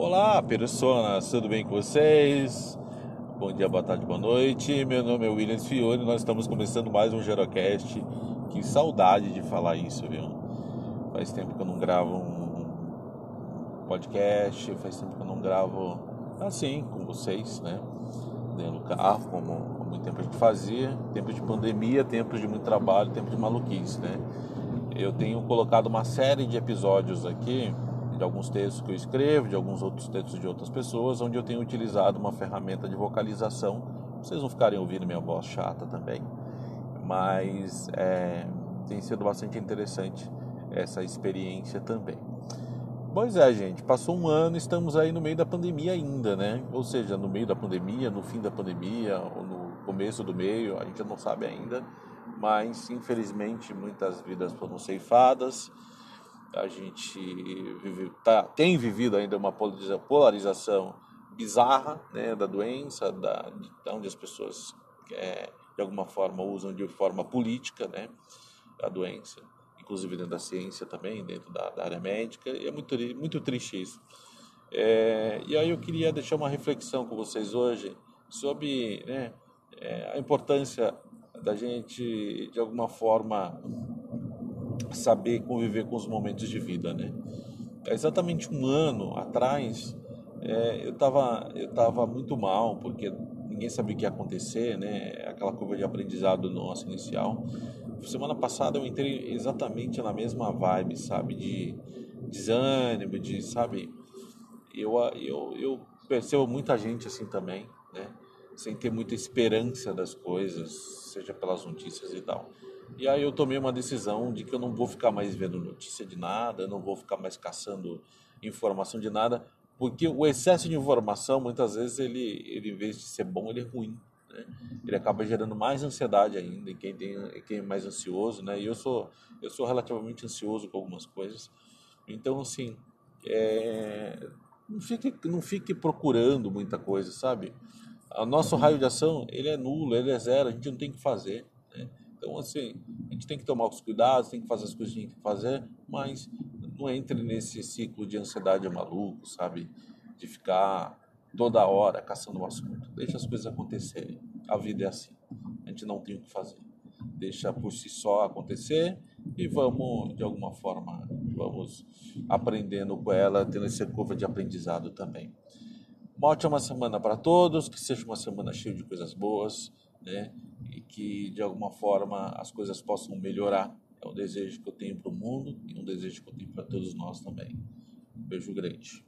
Olá, pessoas, tudo bem com vocês? Bom dia, boa tarde, boa noite. Meu nome é Williams Fiore, nós estamos começando mais um Gerocast. Que saudade de falar isso, viu? Faz tempo que eu não gravo um podcast, faz tempo que eu não gravo assim com vocês, né? Dentro do carro, como há muito tempo a gente fazia. Tempo de pandemia, tempo de muito trabalho, tempo de maluquice, né? Eu tenho colocado uma série de episódios aqui de alguns textos que eu escrevo, de alguns outros textos de outras pessoas, onde eu tenho utilizado uma ferramenta de vocalização. Vocês não ficarem ouvindo minha voz chata também, mas é, tem sido bastante interessante essa experiência também. Pois é, gente, passou um ano, estamos aí no meio da pandemia ainda, né? Ou seja, no meio da pandemia, no fim da pandemia, ou no começo do meio, a gente não sabe ainda, mas infelizmente muitas vidas foram ceifadas a gente vive, tá, tem vivido ainda uma polarização bizarra né, da doença, da, de onde as pessoas é, de alguma forma usam de forma política né, a doença, inclusive dentro da ciência também, dentro da, da área médica, e é muito, muito triste isso. É, e aí eu queria deixar uma reflexão com vocês hoje sobre né, é, a importância da gente, de alguma forma, saber conviver com os momentos de vida, né? É exatamente um ano atrás, é, eu estava eu tava muito mal, porque ninguém sabia o que ia acontecer, né? Aquela curva de aprendizado nossa inicial. Semana passada eu entrei exatamente na mesma vibe, sabe? De desânimo, de, sabe? Eu, eu, eu percebo muita gente assim também, né? Sem ter muita esperança das coisas, seja pelas notícias e tal. E aí eu tomei uma decisão de que eu não vou ficar mais vendo notícia de nada, não vou ficar mais caçando informação de nada, porque o excesso de informação, muitas vezes, ele, ele em vez de ser bom, ele é ruim. Né? Ele acaba gerando mais ansiedade ainda em quem, tem, quem é mais ansioso, né? E eu sou, eu sou relativamente ansioso com algumas coisas. Então, assim, é, não, fique, não fique procurando muita coisa, sabe? O nosso raio de ação, ele é nulo, ele é zero, a gente não tem que fazer. Né? Então, assim, a gente tem que tomar os cuidados, tem que fazer as coisas que tem que fazer, mas não entre nesse ciclo de ansiedade maluco, sabe? De ficar toda hora caçando um assunto. Deixa as coisas acontecerem. A vida é assim. A gente não tem o que fazer. Deixa por si só acontecer e vamos, de alguma forma, vamos aprendendo com ela, tendo essa curva de aprendizado também. Uma ótima semana para todos, que seja uma semana cheia de coisas boas, né? E que de alguma forma as coisas possam melhorar. É um desejo que eu tenho para o mundo e um desejo que eu tenho para todos nós também. Um beijo grande.